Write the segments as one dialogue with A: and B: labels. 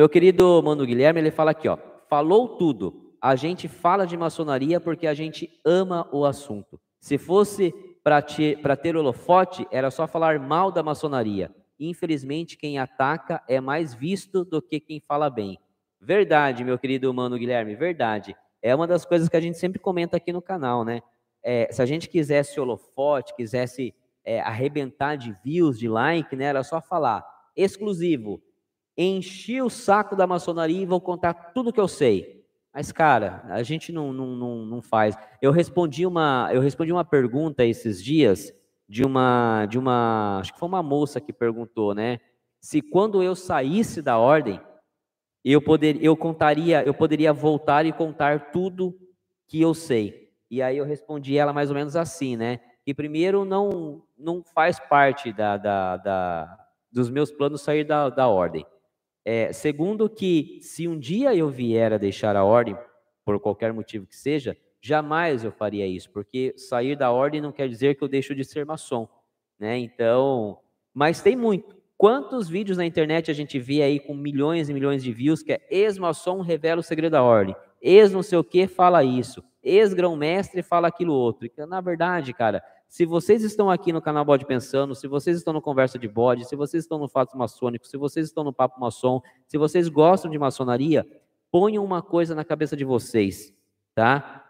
A: Meu querido Mano Guilherme, ele fala aqui, ó, falou tudo. A gente fala de maçonaria porque a gente ama o assunto. Se fosse para ter holofote, era só falar mal da maçonaria. Infelizmente, quem ataca é mais visto do que quem fala bem. Verdade, meu querido Mano Guilherme, verdade. É uma das coisas que a gente sempre comenta aqui no canal, né? É, se a gente quisesse holofote, quisesse é, arrebentar de views, de like, né? Era só falar exclusivo. Enchi o saco da maçonaria e vou contar tudo que eu sei. Mas, cara, a gente não, não, não, não faz. Eu respondi uma, eu respondi uma pergunta esses dias de uma, de uma, acho que foi uma moça que perguntou, né? Se quando eu saísse da ordem, eu poder, eu contaria, eu poderia voltar e contar tudo que eu sei. E aí eu respondi ela mais ou menos assim, né? Que primeiro não não faz parte da, da, da dos meus planos sair da, da ordem. É, segundo que se um dia eu vier a deixar a ordem por qualquer motivo que seja, jamais eu faria isso, porque sair da ordem não quer dizer que eu deixo de ser maçom, né? Então, mas tem muito. Quantos vídeos na internet a gente vê aí com milhões e milhões de views que é ex-maçom revela o segredo da ordem, ex não sei o que fala isso, ex-grão-mestre fala aquilo outro. Na verdade, cara, se vocês estão aqui no canal Bode Pensando, se vocês estão no Conversa de Bode, se vocês estão no Fatos Maçônicos, se vocês estão no Papo Maçom, se vocês gostam de maçonaria, ponham uma coisa na cabeça de vocês, tá?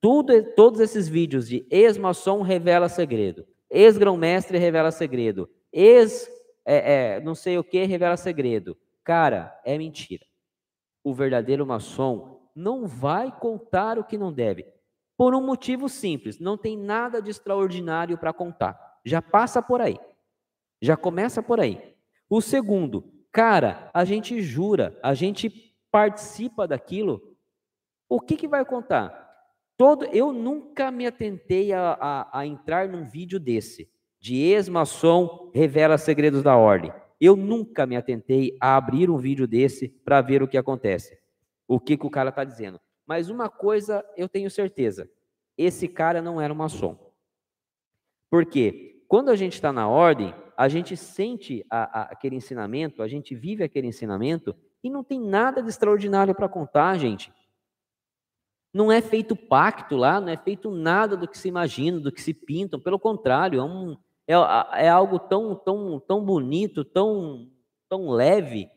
A: Tudo, todos esses vídeos de ex-maçom revela segredo, ex-grão-mestre revela segredo, ex é, é, não sei o que revela segredo. Cara, é mentira. O verdadeiro maçom não vai contar o que não deve. Por um motivo simples, não tem nada de extraordinário para contar. Já passa por aí. Já começa por aí. O segundo, cara, a gente jura, a gente participa daquilo. O que, que vai contar? Todo, eu nunca me atentei a, a, a entrar num vídeo desse de ex-maçom revela segredos da ordem. Eu nunca me atentei a abrir um vídeo desse para ver o que acontece, o que, que o cara está dizendo. Mas uma coisa eu tenho certeza: esse cara não era um maçom. Por quê? Quando a gente está na ordem, a gente sente a, a, aquele ensinamento, a gente vive aquele ensinamento e não tem nada de extraordinário para contar, gente. Não é feito pacto lá, não é feito nada do que se imagina, do que se pintam. Pelo contrário, é um, é, é algo tão, tão, tão bonito, tão, tão leve.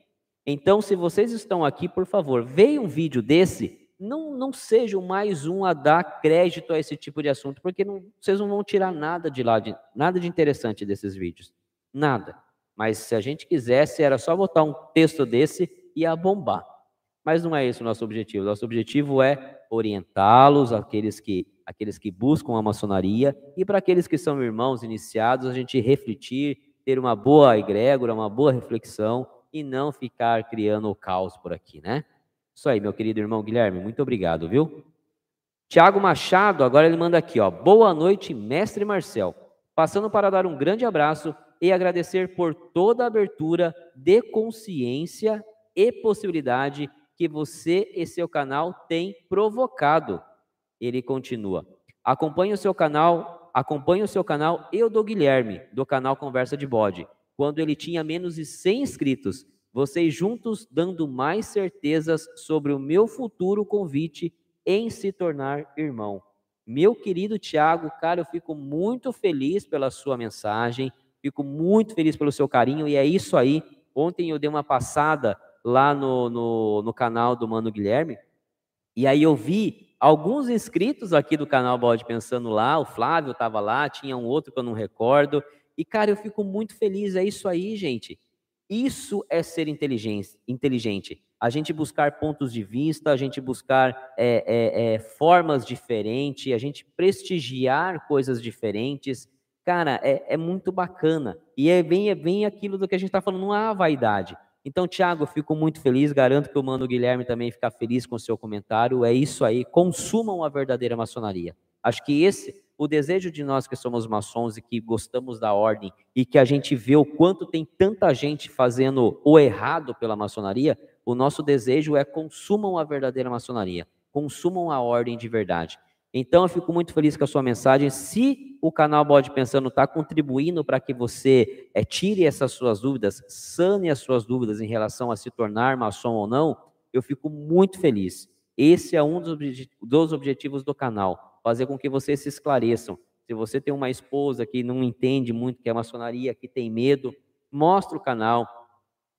A: Então, se vocês estão aqui, por favor, veja um vídeo desse, não, não sejam mais um a dar crédito a esse tipo de assunto, porque não, vocês não vão tirar nada de lá, de, nada de interessante desses vídeos. Nada. Mas se a gente quisesse, era só botar um texto desse e ia bombar. Mas não é esse o nosso objetivo. Nosso objetivo é orientá-los, aqueles que aqueles que buscam a maçonaria, e para aqueles que são irmãos iniciados, a gente refletir, ter uma boa egrégora, uma boa reflexão e não ficar criando o caos por aqui, né? Isso aí, meu querido irmão Guilherme, muito obrigado, viu? Tiago Machado, agora ele manda aqui, ó. Boa noite, mestre Marcel. Passando para dar um grande abraço e agradecer por toda a abertura de consciência e possibilidade que você e seu canal têm provocado ele continua. Acompanhe o seu canal, acompanhe o seu canal eu do Guilherme, do canal Conversa de Bode, quando ele tinha menos de 100 inscritos. Vocês juntos dando mais certezas sobre o meu futuro convite em se tornar irmão. Meu querido Tiago, cara, eu fico muito feliz pela sua mensagem, fico muito feliz pelo seu carinho, e é isso aí. Ontem eu dei uma passada lá no, no, no canal do Mano Guilherme, e aí eu vi alguns inscritos aqui do canal Bode Pensando lá, o Flávio estava lá, tinha um outro que eu não recordo. E, cara, eu fico muito feliz, é isso aí, gente. Isso é ser inteligente. A gente buscar pontos de vista, a gente buscar é, é, é, formas diferentes, a gente prestigiar coisas diferentes. Cara, é, é muito bacana. E é bem, é bem aquilo do que a gente está falando, não há vaidade. Então, Tiago, eu fico muito feliz, garanto que o Mano Guilherme também fica feliz com o seu comentário. É isso aí, consumam a verdadeira maçonaria. Acho que esse, o desejo de nós que somos maçons e que gostamos da ordem e que a gente vê o quanto tem tanta gente fazendo o errado pela maçonaria, o nosso desejo é consumam a verdadeira maçonaria, consumam a ordem de verdade. Então, eu fico muito feliz com a sua mensagem. Se o canal Bode Pensando está contribuindo para que você é, tire essas suas dúvidas, sane as suas dúvidas em relação a se tornar maçom ou não, eu fico muito feliz. Esse é um dos, objetivos do canal, fazer com que vocês se esclareçam. Se você tem uma esposa que não entende muito que é maçonaria, que tem medo, mostra o canal,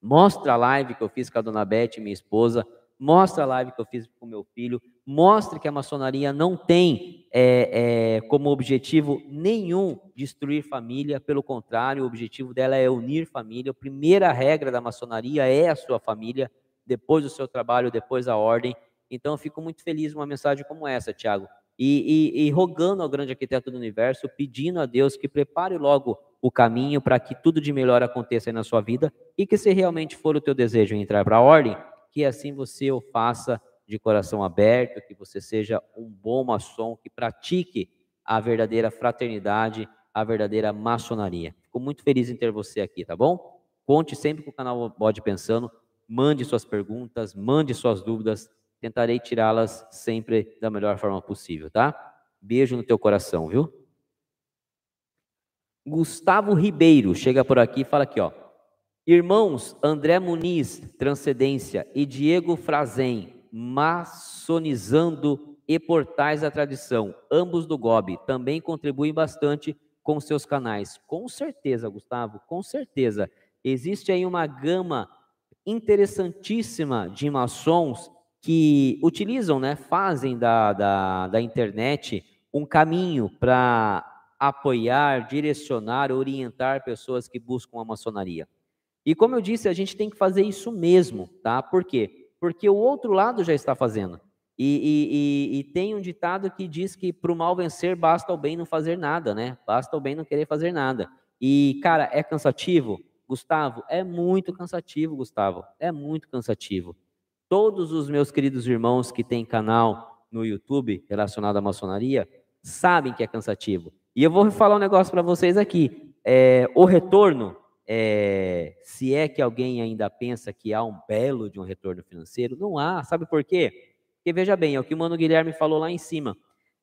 A: mostra a live que eu fiz com a dona Beth, minha esposa, mostra a live que eu fiz com meu filho, mostre que a maçonaria não tem é, é, como objetivo nenhum destruir família, pelo contrário, o objetivo dela é unir família. A primeira regra da maçonaria é a sua família, depois o seu trabalho, depois a ordem. Então, eu fico muito feliz uma mensagem como essa, Tiago. E, e, e, rogando ao grande arquiteto do universo, pedindo a Deus que prepare logo o caminho para que tudo de melhor aconteça na sua vida e que, se realmente for o teu desejo entrar para a ordem, que assim você o faça de coração aberto, que você seja um bom maçom, que pratique a verdadeira fraternidade, a verdadeira maçonaria. Fico muito feliz em ter você aqui, tá bom? Conte sempre com o canal Bode Pensando, mande suas perguntas, mande suas dúvidas, tentarei tirá-las sempre da melhor forma possível, tá? Beijo no teu coração, viu? Gustavo Ribeiro chega por aqui e fala aqui, ó. Irmãos André Muniz, Transcendência, e Diego Frazen, maçonizando e portais da tradição, ambos do GOB, também contribuem bastante com seus canais. Com certeza, Gustavo, com certeza. Existe aí uma gama interessantíssima de maçons que utilizam, né, fazem da, da, da internet um caminho para apoiar, direcionar, orientar pessoas que buscam a maçonaria. E como eu disse, a gente tem que fazer isso mesmo, tá? Por quê? porque o outro lado já está fazendo. E, e, e, e tem um ditado que diz que para o mal vencer basta o bem não fazer nada, né? Basta o bem não querer fazer nada. E, cara, é cansativo? Gustavo, é muito cansativo, Gustavo. É muito cansativo. Todos os meus queridos irmãos que têm canal no YouTube relacionado à maçonaria sabem que é cansativo. E eu vou falar um negócio para vocês aqui. É, o retorno é, se é que alguém ainda pensa que há um belo de um retorno financeiro, não há. Sabe por quê? Porque veja bem, é o que o Mano Guilherme falou lá em cima.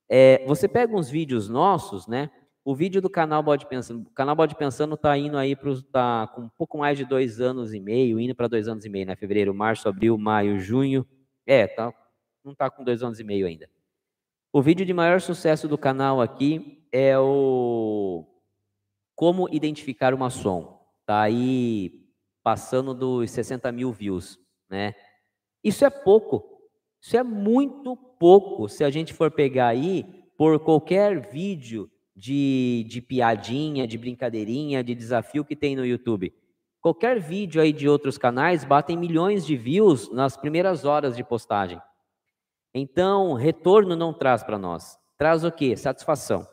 A: É, você pega uns vídeos nossos, né? O vídeo do canal Bode Pensando, o canal Bode Pensando está indo aí para tá com um pouco mais de dois anos e meio, indo para dois anos e meio, né? Fevereiro, março, abril, maio, junho. É, tá, não está com dois anos e meio ainda. O vídeo de maior sucesso do canal aqui é o Como Identificar uma Som está aí passando dos 60 mil views, né? Isso é pouco, isso é muito pouco se a gente for pegar aí por qualquer vídeo de, de piadinha, de brincadeirinha, de desafio que tem no YouTube. Qualquer vídeo aí de outros canais batem milhões de views nas primeiras horas de postagem. Então, retorno não traz para nós. Traz o quê? Satisfação.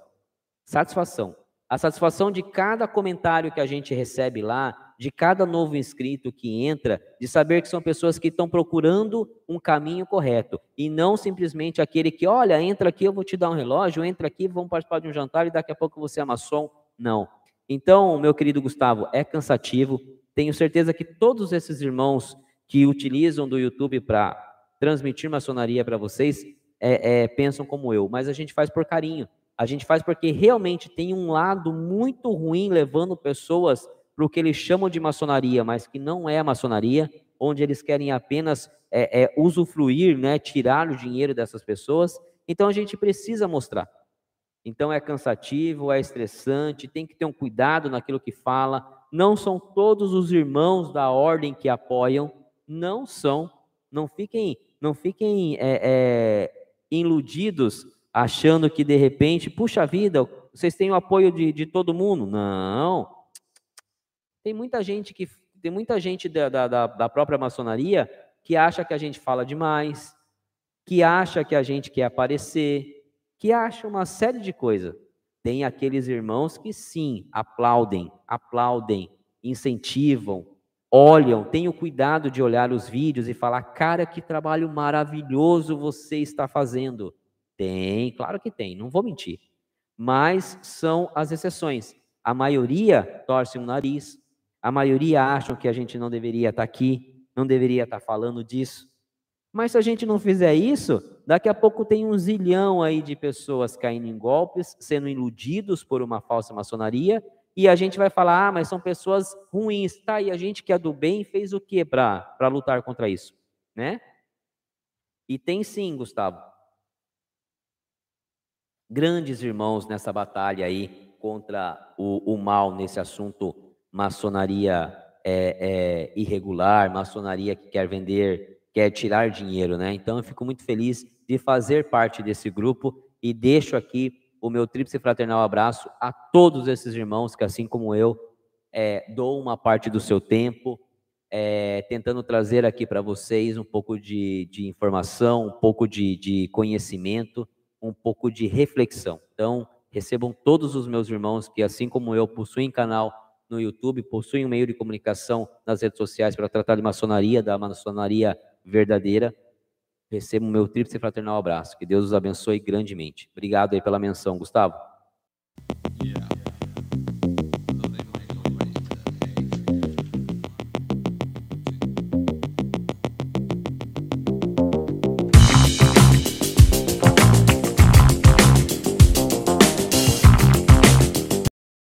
A: Satisfação. A satisfação de cada comentário que a gente recebe lá, de cada novo inscrito que entra, de saber que são pessoas que estão procurando um caminho correto e não simplesmente aquele que, olha, entra aqui, eu vou te dar um relógio, entra aqui, vamos participar de um jantar e daqui a pouco você é maçom. Não. Então, meu querido Gustavo, é cansativo. Tenho certeza que todos esses irmãos que utilizam do YouTube para transmitir maçonaria para vocês é, é, pensam como eu, mas a gente faz por carinho. A gente faz porque realmente tem um lado muito ruim levando pessoas para o que eles chamam de maçonaria, mas que não é maçonaria, onde eles querem apenas é, é, usufruir, né, tirar o dinheiro dessas pessoas. Então a gente precisa mostrar. Então é cansativo, é estressante, tem que ter um cuidado naquilo que fala. Não são todos os irmãos da ordem que apoiam, não são. Não fiquem, não fiquem é, é iludidos achando que de repente, puxa vida, vocês têm o apoio de, de todo mundo. Não. Tem muita gente que tem muita gente da, da, da própria maçonaria que acha que a gente fala demais, que acha que a gente quer aparecer, que acha uma série de coisas. Tem aqueles irmãos que sim, aplaudem, aplaudem, incentivam, olham, tenham cuidado de olhar os vídeos e falar: cara, que trabalho maravilhoso você está fazendo. Tem, claro que tem, não vou mentir. Mas são as exceções. A maioria torce o nariz, a maioria acham que a gente não deveria estar aqui, não deveria estar falando disso. Mas se a gente não fizer isso, daqui a pouco tem um zilhão aí de pessoas caindo em golpes, sendo iludidos por uma falsa maçonaria, e a gente vai falar, ah, mas são pessoas ruins. Tá, e a gente que é do bem fez o que para lutar contra isso? Né? E tem sim, Gustavo. Grandes irmãos nessa batalha aí contra o, o mal nesse assunto maçonaria é, é, irregular, maçonaria que quer vender, quer tirar dinheiro, né? Então eu fico muito feliz de fazer parte desse grupo e deixo aqui o meu tríplice fraternal abraço a todos esses irmãos que, assim como eu, é, dou uma parte do seu tempo, é, tentando trazer aqui para vocês um pouco de, de informação, um pouco de, de, conhecimento, um pouco de reflexão. Então, recebam todos os meus irmãos que, assim como eu, possuem canal no YouTube, possuem um meio de comunicação nas redes sociais para tratar de maçonaria, da maçonaria verdadeira. Recebam o meu tríplice fraternal abraço. Que Deus os abençoe grandemente. Obrigado aí pela menção, Gustavo.